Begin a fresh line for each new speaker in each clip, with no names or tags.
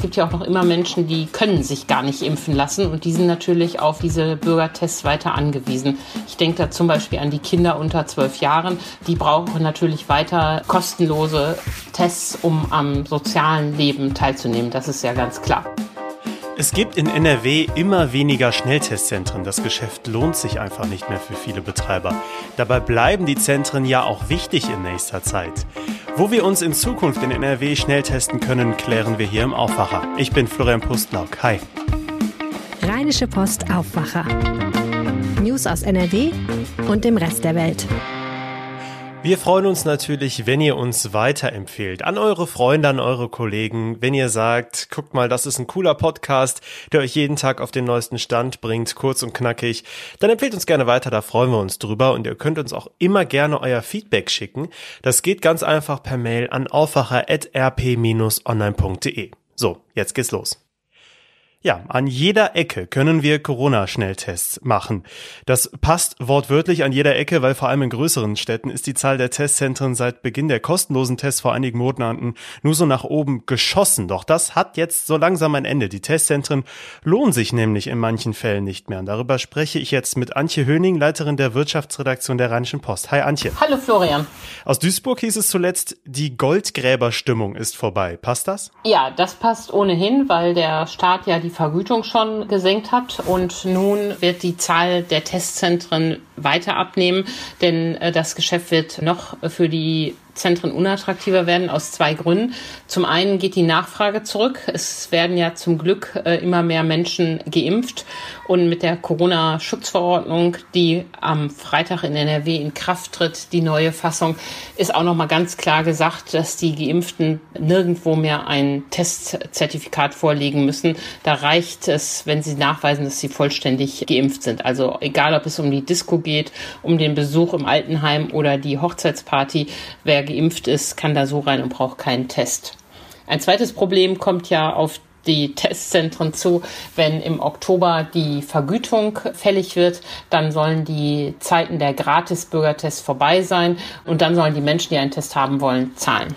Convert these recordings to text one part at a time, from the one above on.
gibt ja auch noch immer Menschen, die können sich gar nicht impfen lassen und die sind natürlich auf diese Bürgertests weiter angewiesen. Ich denke da zum Beispiel an die Kinder unter zwölf Jahren. Die brauchen natürlich weiter kostenlose Tests, um am sozialen Leben teilzunehmen. Das ist ja ganz klar.
Es gibt in NRW immer weniger Schnelltestzentren. Das Geschäft lohnt sich einfach nicht mehr für viele Betreiber. Dabei bleiben die Zentren ja auch wichtig in nächster Zeit. Wo wir uns in Zukunft in NRW schnell testen können, klären wir hier im Aufwacher. Ich bin Florian Pustlauk. Hi.
Rheinische Post Aufwacher. News aus NRW und dem Rest der Welt.
Wir freuen uns natürlich, wenn ihr uns weiterempfehlt. An eure Freunde, an eure Kollegen. Wenn ihr sagt, guckt mal, das ist ein cooler Podcast, der euch jeden Tag auf den neuesten Stand bringt, kurz und knackig, dann empfehlt uns gerne weiter, da freuen wir uns drüber. Und ihr könnt uns auch immer gerne euer Feedback schicken. Das geht ganz einfach per Mail an aufwacher.rp-online.de. So, jetzt geht's los. Ja, an jeder Ecke können wir Corona-Schnelltests machen. Das passt wortwörtlich an jeder Ecke, weil vor allem in größeren Städten ist die Zahl der Testzentren seit Beginn der kostenlosen Tests vor einigen Monaten nur so nach oben geschossen. Doch das hat jetzt so langsam ein Ende. Die Testzentren lohnen sich nämlich in manchen Fällen nicht mehr. Und darüber spreche ich jetzt mit Antje Höning, Leiterin der Wirtschaftsredaktion der Rheinischen Post. Hi Antje.
Hallo Florian.
Aus Duisburg hieß es zuletzt, die Goldgräberstimmung ist vorbei. Passt das?
Ja, das passt ohnehin, weil der Staat ja die die Vergütung schon gesenkt hat. Und nun wird die Zahl der Testzentren weiter abnehmen, denn äh, das Geschäft wird noch für die Zentren unattraktiver werden aus zwei Gründen. Zum einen geht die Nachfrage zurück. Es werden ja zum Glück äh, immer mehr Menschen geimpft und mit der Corona-Schutzverordnung, die am Freitag in NRW in Kraft tritt, die neue Fassung, ist auch noch mal ganz klar gesagt, dass die Geimpften nirgendwo mehr ein Testzertifikat vorlegen müssen. Da reicht es, wenn sie nachweisen, dass sie vollständig geimpft sind. Also egal, ob es um die Disco geht, um den Besuch im Altenheim oder die Hochzeitsparty, wer geimpft ist, kann da so rein und braucht keinen Test. Ein zweites Problem kommt ja auf die Testzentren zu. Wenn im Oktober die Vergütung fällig wird, dann sollen die Zeiten der Gratis-Bürgertests vorbei sein und dann sollen die Menschen, die einen Test haben wollen, zahlen.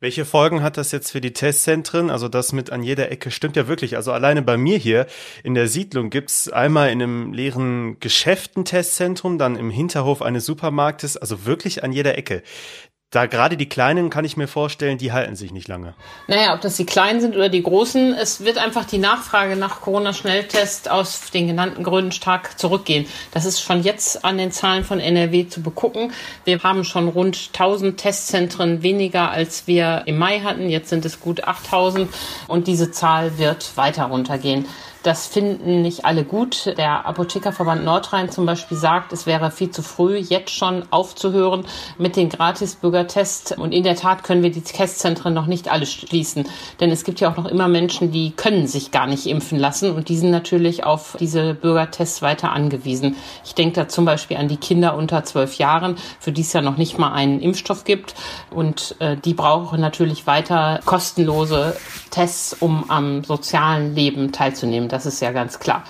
Welche Folgen hat das jetzt für die Testzentren? Also das mit an jeder Ecke stimmt ja wirklich. Also alleine bei mir hier in der Siedlung gibt's einmal in einem leeren Geschäft ein Testzentrum, dann im Hinterhof eines Supermarktes, also wirklich an jeder Ecke da gerade die Kleinen kann ich mir vorstellen, die halten sich nicht lange.
Naja, ob das die Kleinen sind oder die Großen, es wird einfach die Nachfrage nach Corona-Schnelltests aus den genannten Gründen stark zurückgehen. Das ist schon jetzt an den Zahlen von NRW zu begucken. Wir haben schon rund 1000 Testzentren weniger, als wir im Mai hatten. Jetzt sind es gut 8000 und diese Zahl wird weiter runtergehen. Das finden nicht alle gut. Der Apothekerverband Nordrhein zum Beispiel sagt, es wäre viel zu früh, jetzt schon aufzuhören mit den Gratis-Bürgertests. Und in der Tat können wir die Testzentren noch nicht alle schließen. Denn es gibt ja auch noch immer Menschen, die können sich gar nicht impfen lassen. Und die sind natürlich auf diese Bürgertests weiter angewiesen. Ich denke da zum Beispiel an die Kinder unter zwölf Jahren, für die es ja noch nicht mal einen Impfstoff gibt. Und äh, die brauchen natürlich weiter kostenlose Tests, um am sozialen Leben teilzunehmen. Das ist ja ganz klar.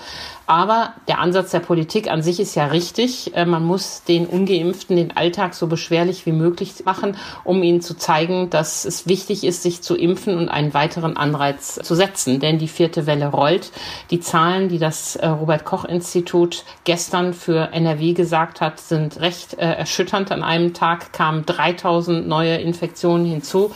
Aber der Ansatz der Politik an sich ist ja richtig. Äh, man muss den Ungeimpften den Alltag so beschwerlich wie möglich machen, um ihnen zu zeigen, dass es wichtig ist, sich zu impfen und einen weiteren Anreiz zu setzen. Denn die vierte Welle rollt. Die Zahlen, die das äh, Robert Koch Institut gestern für NRW gesagt hat, sind recht äh, erschütternd. An einem Tag kamen 3000 neue Infektionen hinzu.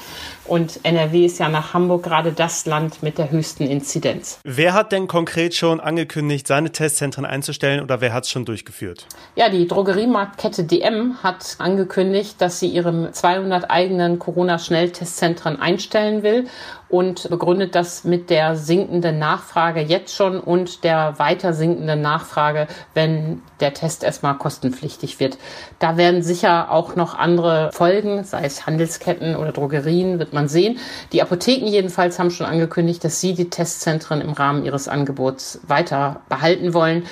Und NRW ist ja nach Hamburg gerade das Land mit der höchsten Inzidenz.
Wer hat denn konkret schon angekündigt, seine Testzentren einzustellen oder wer hat es schon durchgeführt?
Ja, die Drogeriemarktkette DM hat angekündigt, dass sie ihre 200 eigenen Corona-Schnelltestzentren einstellen will und begründet das mit der sinkenden Nachfrage jetzt schon und der weiter sinkenden Nachfrage, wenn der Test erstmal kostenpflichtig wird. Da werden sicher auch noch andere Folgen, sei es Handelsketten oder Drogerien, wird man sehen. Die Apotheken jedenfalls haben schon angekündigt, dass sie die Testzentren im Rahmen ihres Angebots weiter behalten wollen.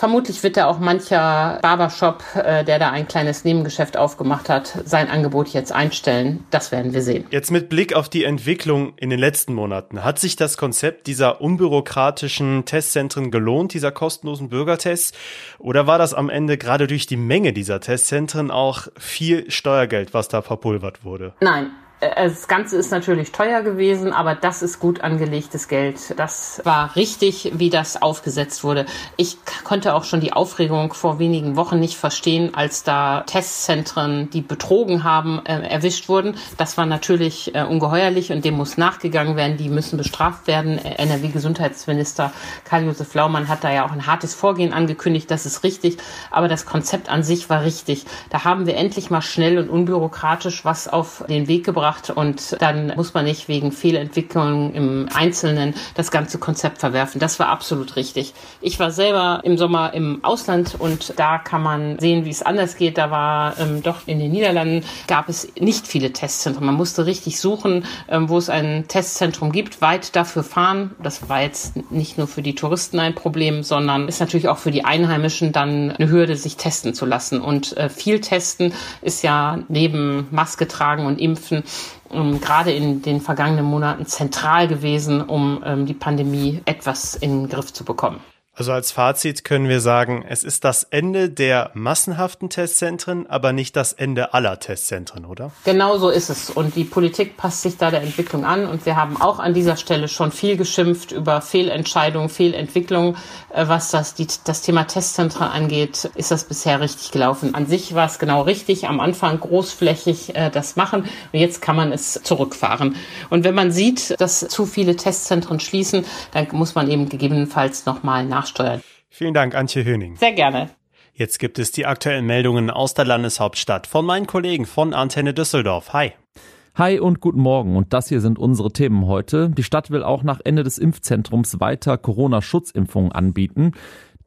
Vermutlich wird da auch mancher Barbershop, äh, der da ein kleines Nebengeschäft aufgemacht hat, sein Angebot jetzt einstellen. Das werden wir sehen.
Jetzt mit Blick auf die Entwicklung in den letzten Monaten. Hat sich das Konzept dieser unbürokratischen Testzentren gelohnt, dieser kostenlosen Bürgertests? Oder war das am Ende gerade durch die Menge dieser Testzentren auch viel Steuergeld, was da verpulvert wurde?
Nein, das Ganze ist natürlich teuer gewesen, aber das ist gut angelegtes Geld. Das war richtig, wie das aufgesetzt wurde. Ich konnte auch schon die Aufregung vor wenigen Wochen nicht verstehen, als da Testzentren, die betrogen haben, äh, erwischt wurden. Das war natürlich äh, ungeheuerlich und dem muss nachgegangen werden. Die müssen bestraft werden. NRW-Gesundheitsminister Karl-Josef Laumann hat da ja auch ein hartes Vorgehen angekündigt. Das ist richtig. Aber das Konzept an sich war richtig. Da haben wir endlich mal schnell und unbürokratisch was auf den Weg gebracht und dann muss man nicht wegen Fehlentwicklungen im Einzelnen das ganze Konzept verwerfen. Das war absolut richtig. Ich war selber im Sommer im Ausland und da kann man sehen, wie es anders geht. Da war ähm, doch in den Niederlanden gab es nicht viele Testzentren. Man musste richtig suchen, ähm, wo es ein Testzentrum gibt, weit dafür fahren. Das war jetzt nicht nur für die Touristen ein Problem, sondern ist natürlich auch für die Einheimischen dann eine Hürde, sich testen zu lassen. Und äh, viel testen ist ja neben Maske tragen und impfen ähm, gerade in den vergangenen Monaten zentral gewesen, um ähm, die Pandemie etwas in den Griff zu bekommen.
Also als Fazit können wir sagen, es ist das Ende der massenhaften Testzentren, aber nicht das Ende aller Testzentren, oder?
Genau so ist es. Und die Politik passt sich da der Entwicklung an. Und wir haben auch an dieser Stelle schon viel geschimpft über Fehlentscheidungen, Fehlentwicklungen. Äh, was das, die, das Thema Testzentren angeht, ist das bisher richtig gelaufen. An sich war es genau richtig. Am Anfang großflächig äh, das machen. Und jetzt kann man es zurückfahren. Und wenn man sieht, dass zu viele Testzentren schließen, dann muss man eben gegebenenfalls nochmal nachschauen nachsteuern.
Vielen Dank, Antje Höning.
Sehr gerne.
Jetzt gibt es die aktuellen Meldungen aus der Landeshauptstadt von meinen Kollegen von Antenne Düsseldorf. Hi.
Hi und guten Morgen. Und das hier sind unsere Themen heute. Die Stadt will auch nach Ende des Impfzentrums weiter Corona-Schutzimpfungen anbieten.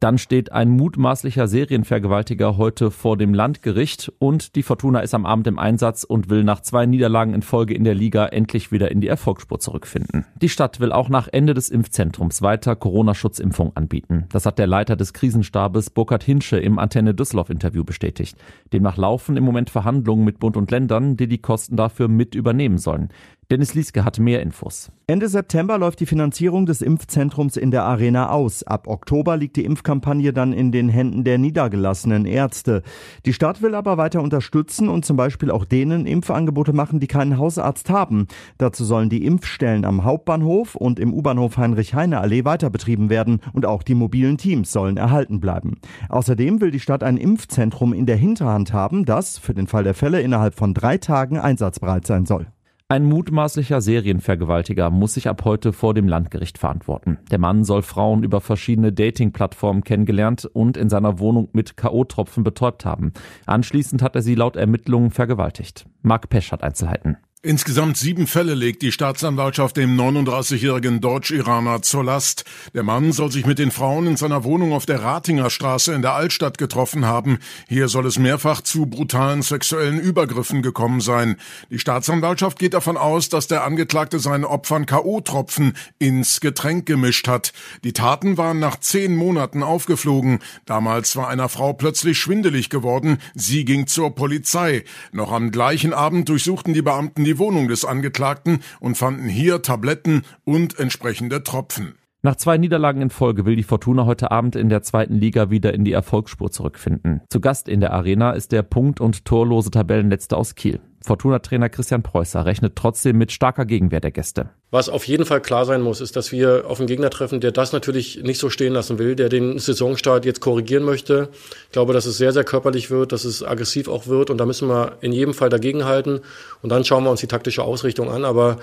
Dann steht ein mutmaßlicher Serienvergewaltiger heute vor dem Landgericht und die Fortuna ist am Abend im Einsatz und will nach zwei Niederlagen in Folge in der Liga endlich wieder in die Erfolgsspur zurückfinden. Die Stadt will auch nach Ende des Impfzentrums weiter Corona-Schutzimpfung anbieten. Das hat der Leiter des Krisenstabes Burkhard Hinsche im Antenne Düsseldorf Interview bestätigt. Demnach laufen im Moment Verhandlungen mit Bund und Ländern, die die Kosten dafür mit übernehmen sollen. Dennis Lieske hat mehr Infos.
Ende September läuft die Finanzierung des Impfzentrums in der Arena aus. Ab Oktober liegt die Impfkampagne dann in den Händen der niedergelassenen Ärzte. Die Stadt will aber weiter unterstützen und zum Beispiel auch denen Impfangebote machen, die keinen Hausarzt haben. Dazu sollen die Impfstellen am Hauptbahnhof und im U-Bahnhof Heinrich-Heine-Allee weiter betrieben werden und auch die mobilen Teams sollen erhalten bleiben. Außerdem will die Stadt ein Impfzentrum in der Hinterhand haben, das für den Fall der Fälle innerhalb von drei Tagen einsatzbereit sein soll.
Ein mutmaßlicher Serienvergewaltiger muss sich ab heute vor dem Landgericht verantworten. Der Mann soll Frauen über verschiedene Dating-Plattformen kennengelernt und in seiner Wohnung mit K.O.-Tropfen betäubt haben. Anschließend hat er sie laut Ermittlungen vergewaltigt. Marc Pesch hat Einzelheiten.
Insgesamt sieben Fälle legt die Staatsanwaltschaft dem 39-jährigen Deutsch-Iraner zur Last. Der Mann soll sich mit den Frauen in seiner Wohnung auf der Ratinger Straße in der Altstadt getroffen haben. Hier soll es mehrfach zu brutalen sexuellen Übergriffen gekommen sein. Die Staatsanwaltschaft geht davon aus, dass der Angeklagte seinen Opfern K.O.-Tropfen ins Getränk gemischt hat. Die Taten waren nach zehn Monaten aufgeflogen. Damals war einer Frau plötzlich schwindelig geworden. Sie ging zur Polizei. Noch am gleichen Abend durchsuchten die Beamten die die Wohnung des Angeklagten und fanden hier Tabletten und entsprechende Tropfen.
Nach zwei Niederlagen in Folge will die Fortuna heute Abend in der zweiten Liga wieder in die Erfolgsspur zurückfinden. Zu Gast in der Arena ist der Punkt- und torlose Tabellenletzte aus Kiel. Fortuna-Trainer Christian Preußer rechnet trotzdem mit starker Gegenwehr der Gäste.
Was auf jeden Fall klar sein muss, ist, dass wir auf einen Gegner treffen, der das natürlich nicht so stehen lassen will, der den Saisonstart jetzt korrigieren möchte. Ich glaube, dass es sehr, sehr körperlich wird, dass es aggressiv auch wird und da müssen wir in jedem Fall dagegenhalten und dann schauen wir uns die taktische Ausrichtung an, aber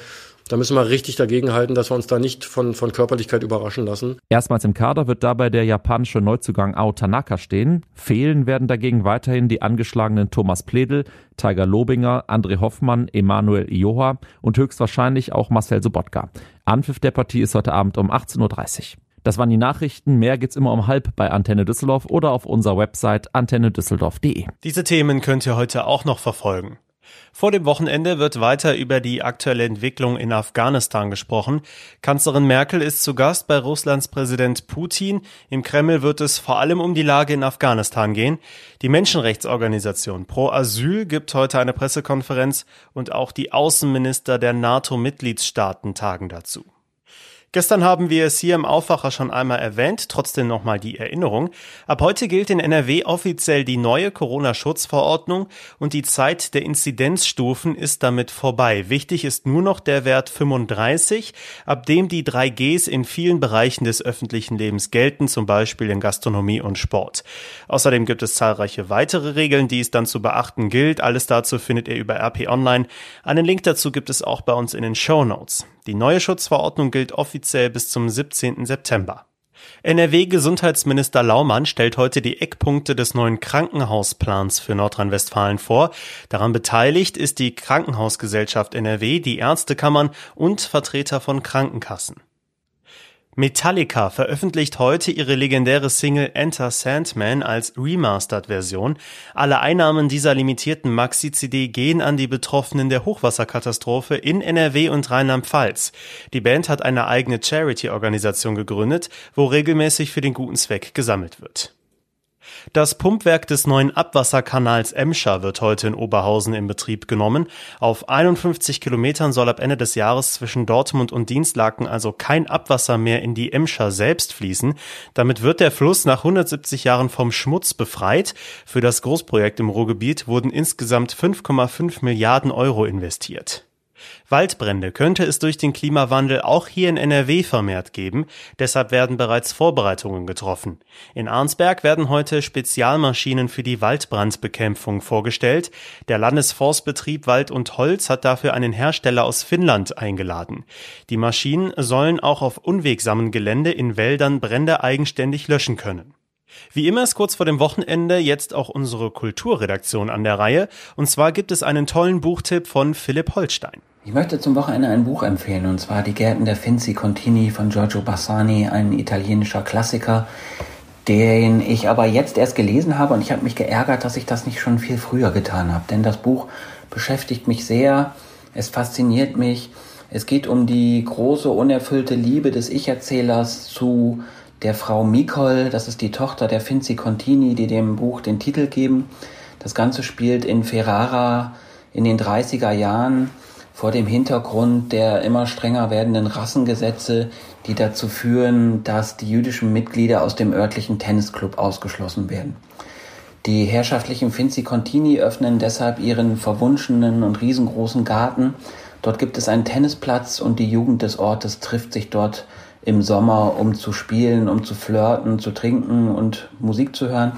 da müssen wir richtig dagegenhalten, dass wir uns da nicht von, von Körperlichkeit überraschen lassen.
Erstmals im Kader wird dabei der japanische Neuzugang Ao Tanaka stehen. Fehlen werden dagegen weiterhin die angeschlagenen Thomas Pledel, Tiger Lobinger, André Hoffmann, Emanuel Ioha und höchstwahrscheinlich auch Marcel Sobotka. Anpfiff der Partie ist heute Abend um 18.30 Uhr. Das waren die Nachrichten. Mehr gibt's immer um halb bei Antenne Düsseldorf oder auf unserer Website antennedüsseldorf.de.
Diese Themen könnt ihr heute auch noch verfolgen. Vor dem Wochenende wird weiter über die aktuelle Entwicklung in Afghanistan gesprochen. Kanzlerin Merkel ist zu Gast bei Russlands Präsident Putin. Im Kreml wird es vor allem um die Lage in Afghanistan gehen. Die Menschenrechtsorganisation Pro Asyl gibt heute eine Pressekonferenz und auch die Außenminister der NATO-Mitgliedstaaten tagen dazu. Gestern haben wir es hier im Aufwacher schon einmal erwähnt, trotzdem nochmal die Erinnerung. Ab heute gilt in NRW offiziell die neue Corona-Schutzverordnung und die Zeit der Inzidenzstufen ist damit vorbei. Wichtig ist nur noch der Wert 35, ab dem die 3Gs in vielen Bereichen des öffentlichen Lebens gelten, zum Beispiel in Gastronomie und Sport. Außerdem gibt es zahlreiche weitere Regeln, die es dann zu beachten gilt. Alles dazu findet ihr über RP Online. Einen Link dazu gibt es auch bei uns in den Show Notes. Die neue Schutzverordnung gilt offiziell bis zum 17. September. NRW-Gesundheitsminister Laumann stellt heute die Eckpunkte des neuen Krankenhausplans für Nordrhein-Westfalen vor. Daran beteiligt ist die Krankenhausgesellschaft NRW, die Ärztekammern und Vertreter von Krankenkassen. Metallica veröffentlicht heute ihre legendäre Single Enter Sandman als Remastered-Version. Alle Einnahmen dieser limitierten Maxi-CD gehen an die Betroffenen der Hochwasserkatastrophe in NRW und Rheinland-Pfalz. Die Band hat eine eigene Charity-Organisation gegründet, wo regelmäßig für den guten Zweck gesammelt wird. Das Pumpwerk des neuen Abwasserkanals Emscher wird heute in Oberhausen in Betrieb genommen. Auf 51 Kilometern soll ab Ende des Jahres zwischen Dortmund und Dienstlaken also kein Abwasser mehr in die Emscher selbst fließen. Damit wird der Fluss nach 170 Jahren vom Schmutz befreit. Für das Großprojekt im Ruhrgebiet wurden insgesamt 5,5 Milliarden Euro investiert. Waldbrände könnte es durch den Klimawandel auch hier in NRW vermehrt geben, deshalb werden bereits Vorbereitungen getroffen. In Arnsberg werden heute Spezialmaschinen für die Waldbrandbekämpfung vorgestellt. Der Landesforstbetrieb Wald und Holz hat dafür einen Hersteller aus Finnland eingeladen. Die Maschinen sollen auch auf unwegsamen Gelände in Wäldern Brände eigenständig löschen können. Wie immer ist kurz vor dem Wochenende jetzt auch unsere Kulturredaktion an der Reihe. Und zwar gibt es einen tollen Buchtipp von Philipp Holstein.
Ich möchte zum Wochenende ein Buch empfehlen, und zwar Die Gärten der Finzi Contini von Giorgio Bassani, ein italienischer Klassiker, den ich aber jetzt erst gelesen habe und ich habe mich geärgert, dass ich das nicht schon viel früher getan habe. Denn das Buch beschäftigt mich sehr, es fasziniert mich. Es geht um die große, unerfüllte Liebe des Ich-Erzählers zu der Frau Mikol, das ist die Tochter der Finzi Contini, die dem Buch den Titel geben. Das Ganze spielt in Ferrara in den 30er Jahren vor dem Hintergrund der immer strenger werdenden Rassengesetze, die dazu führen, dass die jüdischen Mitglieder aus dem örtlichen Tennisclub ausgeschlossen werden. Die herrschaftlichen Finzi Contini öffnen deshalb ihren verwunschenen und riesengroßen Garten. Dort gibt es einen Tennisplatz und die Jugend des Ortes trifft sich dort im Sommer, um zu spielen, um zu flirten, zu trinken und Musik zu hören.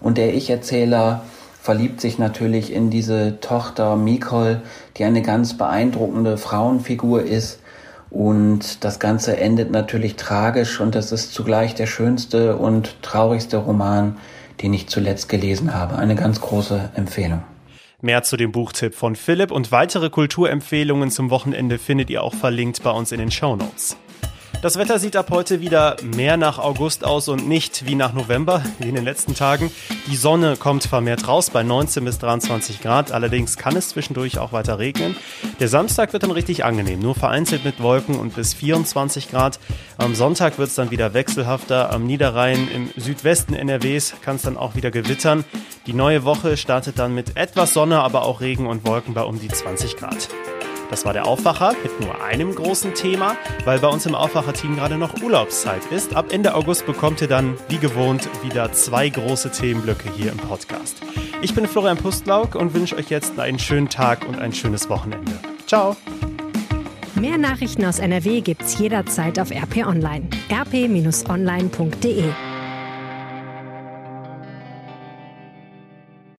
Und der Ich-Erzähler verliebt sich natürlich in diese Tochter Mikol, die eine ganz beeindruckende Frauenfigur ist. Und das Ganze endet natürlich tragisch und das ist zugleich der schönste und traurigste Roman, den ich zuletzt gelesen habe. Eine ganz große Empfehlung.
Mehr zu dem Buchtipp von Philipp und weitere Kulturempfehlungen zum Wochenende findet ihr auch verlinkt bei uns in den Show Notes. Das Wetter sieht ab heute wieder mehr nach August aus und nicht wie nach November, wie in den letzten Tagen. Die Sonne kommt vermehrt raus bei 19 bis 23 Grad. Allerdings kann es zwischendurch auch weiter regnen. Der Samstag wird dann richtig angenehm, nur vereinzelt mit Wolken und bis 24 Grad. Am Sonntag wird es dann wieder wechselhafter. Am Niederrhein im Südwesten NRWs kann es dann auch wieder gewittern. Die neue Woche startet dann mit etwas Sonne, aber auch Regen und Wolken bei um die 20 Grad. Das war der Aufwacher mit nur einem großen Thema, weil bei uns im Aufwacher-Team gerade noch Urlaubszeit ist. Ab Ende August bekommt ihr dann, wie gewohnt, wieder zwei große Themenblöcke hier im Podcast. Ich bin Florian Pustlauk und wünsche euch jetzt einen schönen Tag und ein schönes Wochenende. Ciao!
Mehr Nachrichten aus NRW gibt's jederzeit auf RP Online. rp-online.de